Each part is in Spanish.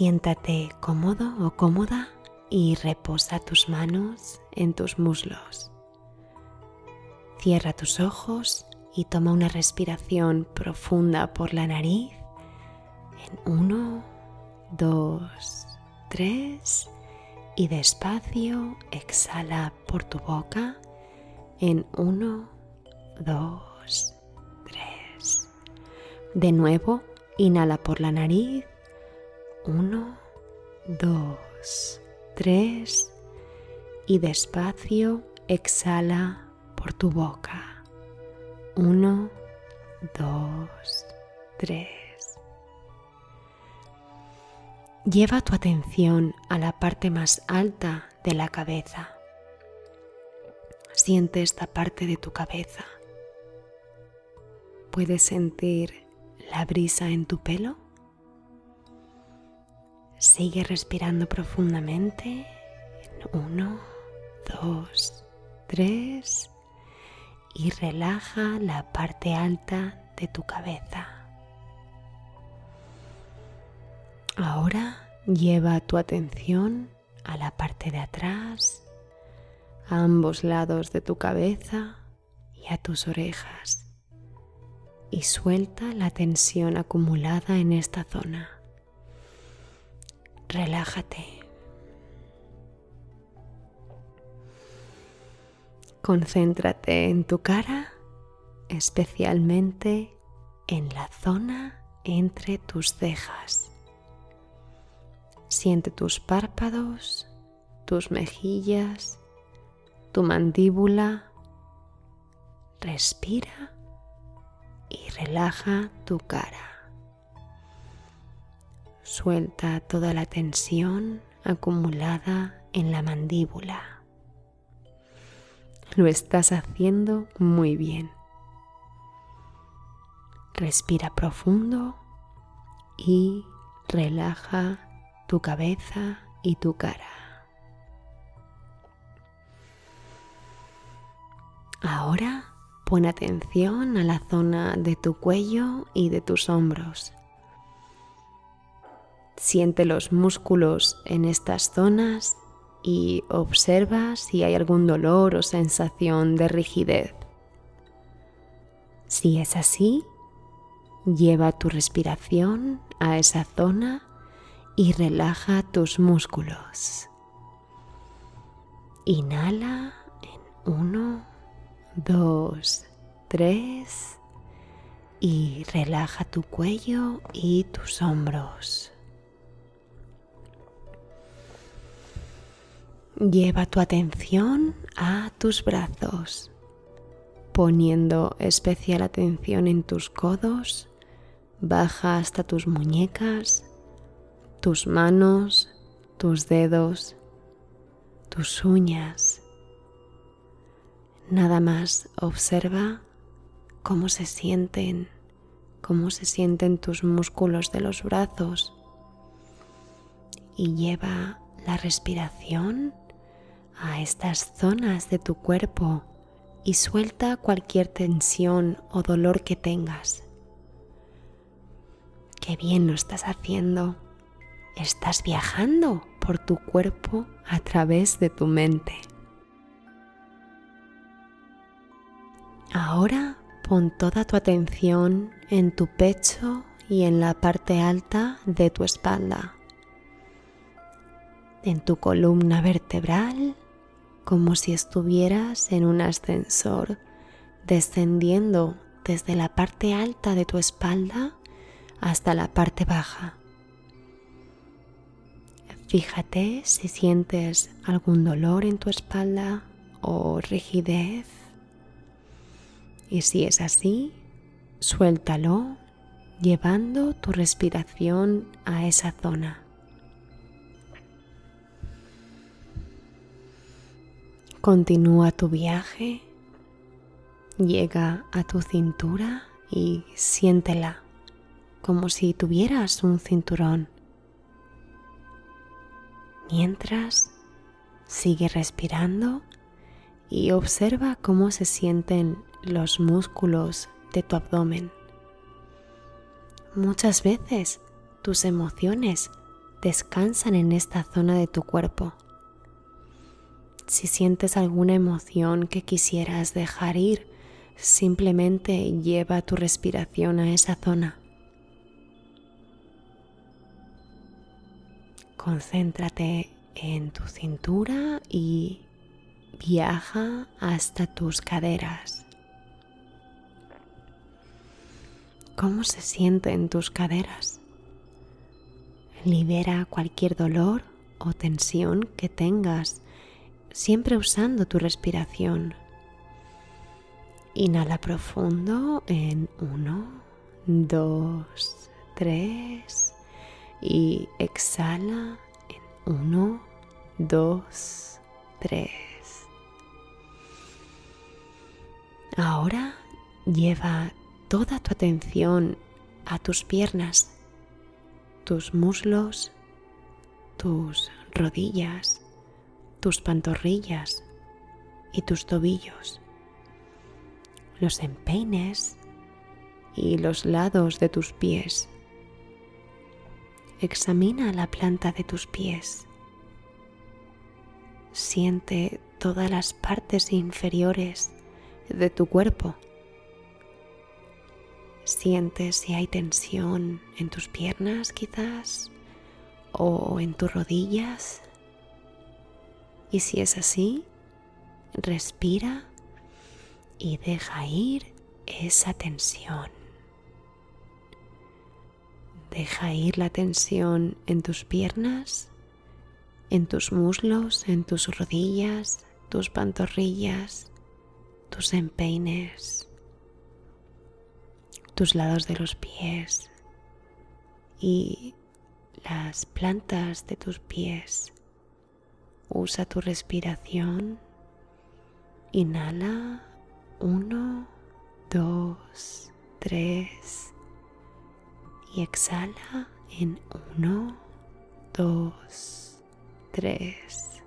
Siéntate cómodo o cómoda y reposa tus manos en tus muslos. Cierra tus ojos y toma una respiración profunda por la nariz en uno, dos, tres y despacio exhala por tu boca en uno, dos, tres. De nuevo, inhala por la nariz. Uno, dos, tres. Y despacio exhala por tu boca. Uno, dos, tres. Lleva tu atención a la parte más alta de la cabeza. Siente esta parte de tu cabeza. ¿Puedes sentir la brisa en tu pelo? Sigue respirando profundamente. Uno, dos, tres. Y relaja la parte alta de tu cabeza. Ahora lleva tu atención a la parte de atrás a ambos lados de tu cabeza y a tus orejas y suelta la tensión acumulada en esta zona. Relájate. Concéntrate en tu cara, especialmente en la zona entre tus cejas. Siente tus párpados, tus mejillas tu mandíbula, respira y relaja tu cara. Suelta toda la tensión acumulada en la mandíbula. Lo estás haciendo muy bien. Respira profundo y relaja tu cabeza y tu cara. Ahora pon atención a la zona de tu cuello y de tus hombros. Siente los músculos en estas zonas y observa si hay algún dolor o sensación de rigidez. Si es así, lleva tu respiración a esa zona y relaja tus músculos. Inhala en uno, dos, tres y relaja tu cuello y tus hombros. Lleva tu atención a tus brazos, poniendo especial atención en tus codos, baja hasta tus muñecas, tus manos, tus dedos, tus uñas. Nada más observa cómo se sienten, cómo se sienten tus músculos de los brazos. Y lleva la respiración a estas zonas de tu cuerpo y suelta cualquier tensión o dolor que tengas. Qué bien lo estás haciendo. Estás viajando por tu cuerpo a través de tu mente. Ahora pon toda tu atención en tu pecho y en la parte alta de tu espalda, en tu columna vertebral, como si estuvieras en un ascensor descendiendo desde la parte alta de tu espalda hasta la parte baja. Fíjate si sientes algún dolor en tu espalda o rigidez y si es así, suéltalo llevando tu respiración a esa zona. Continúa tu viaje, llega a tu cintura y siéntela como si tuvieras un cinturón. Mientras, sigue respirando y observa cómo se sienten los músculos de tu abdomen. Muchas veces tus emociones descansan en esta zona de tu cuerpo. Si sientes alguna emoción que quisieras dejar ir, simplemente lleva tu respiración a esa zona. Concéntrate en tu cintura y viaja hasta tus caderas. ¿Cómo se sienten tus caderas? Libera cualquier dolor o tensión que tengas, siempre usando tu respiración. Inhala profundo en uno, dos, tres y exhala en uno, dos, tres. Ahora lleva toda tu atención a tus piernas, tus muslos, tus rodillas, tus pantorrillas y tus tobillos, los empeines y los lados de tus pies. Examina la planta de tus pies. Siente todas las partes inferiores de tu cuerpo. Siente si hay tensión en tus piernas quizás o en tus rodillas. Y si es así, respira y deja ir esa tensión. Deja ir la tensión en tus piernas, en tus muslos, en tus rodillas, tus pantorrillas, tus empeines, tus lados de los pies y las plantas de tus pies. Usa tu respiración. Inhala. Uno, dos, tres y exhala en uno, dos, tres.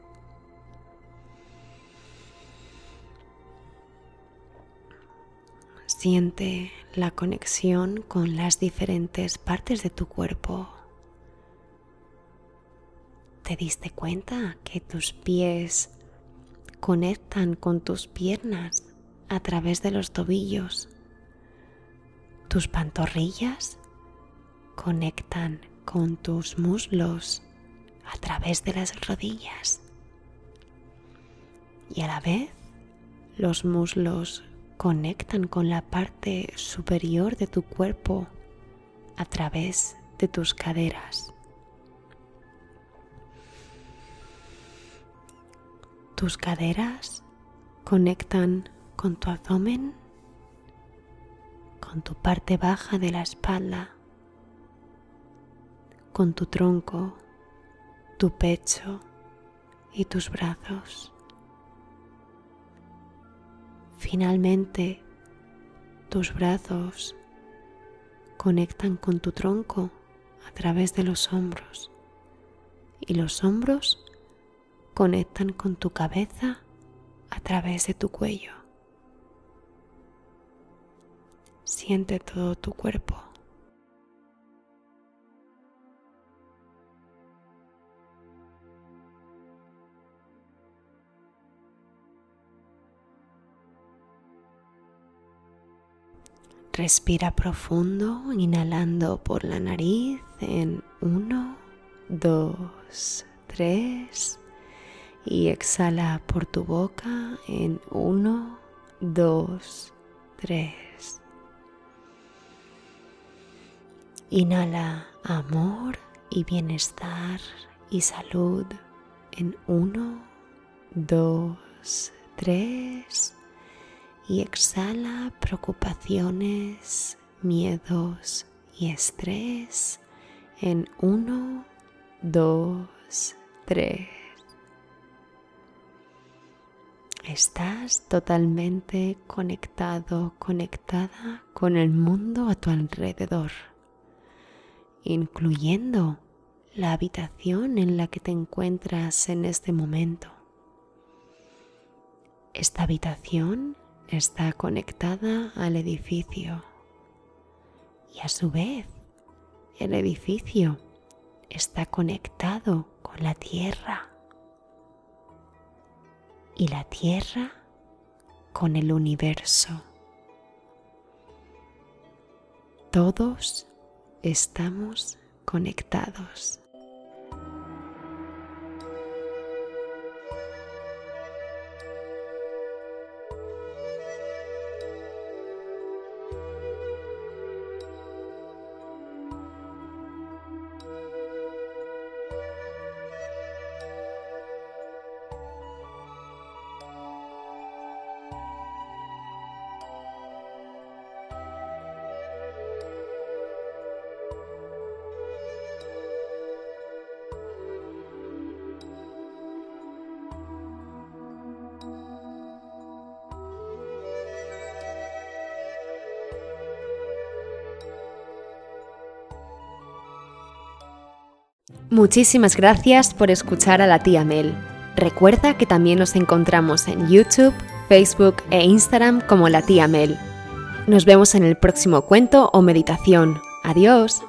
Siente la conexión con las diferentes partes de tu cuerpo. ¿Te diste cuenta que tus pies conectan con tus piernas a través de los tobillos? Tus pantorrillas conectan con tus muslos a través de las rodillas. Y a la vez los muslos conectan con la parte superior de tu cuerpo a través de tus caderas. Tus caderas conectan con tu abdomen, con tu parte baja de la espalda con tu tronco, tu pecho y tus brazos. Finalmente, tus brazos conectan con tu tronco a través de los hombros y los hombros conectan con tu cabeza a través de tu cuello. Siente todo tu cuerpo. Respira profundo, inhalando por la nariz en 1, 2, 3 y exhala por tu boca en 1, 2, 3. Inhala amor y bienestar y salud en 1, 2, 3 y exhala preocupaciones, miedos y estrés en 1, 2, 3. Estás totalmente conectado, conectada con el mundo a tu alrededor, incluyendo la habitación en la que te encuentras en este momento. Esta habitación está conectada al edificio y a su vez el edificio está conectado con la tierra y la tierra con el universo. Todos estamos conectados. Muchísimas gracias por escuchar a la tía Mel. Recuerda que también nos encontramos en YouTube, Facebook e Instagram como la tía Mel. Nos vemos en el próximo cuento o meditación. Adiós.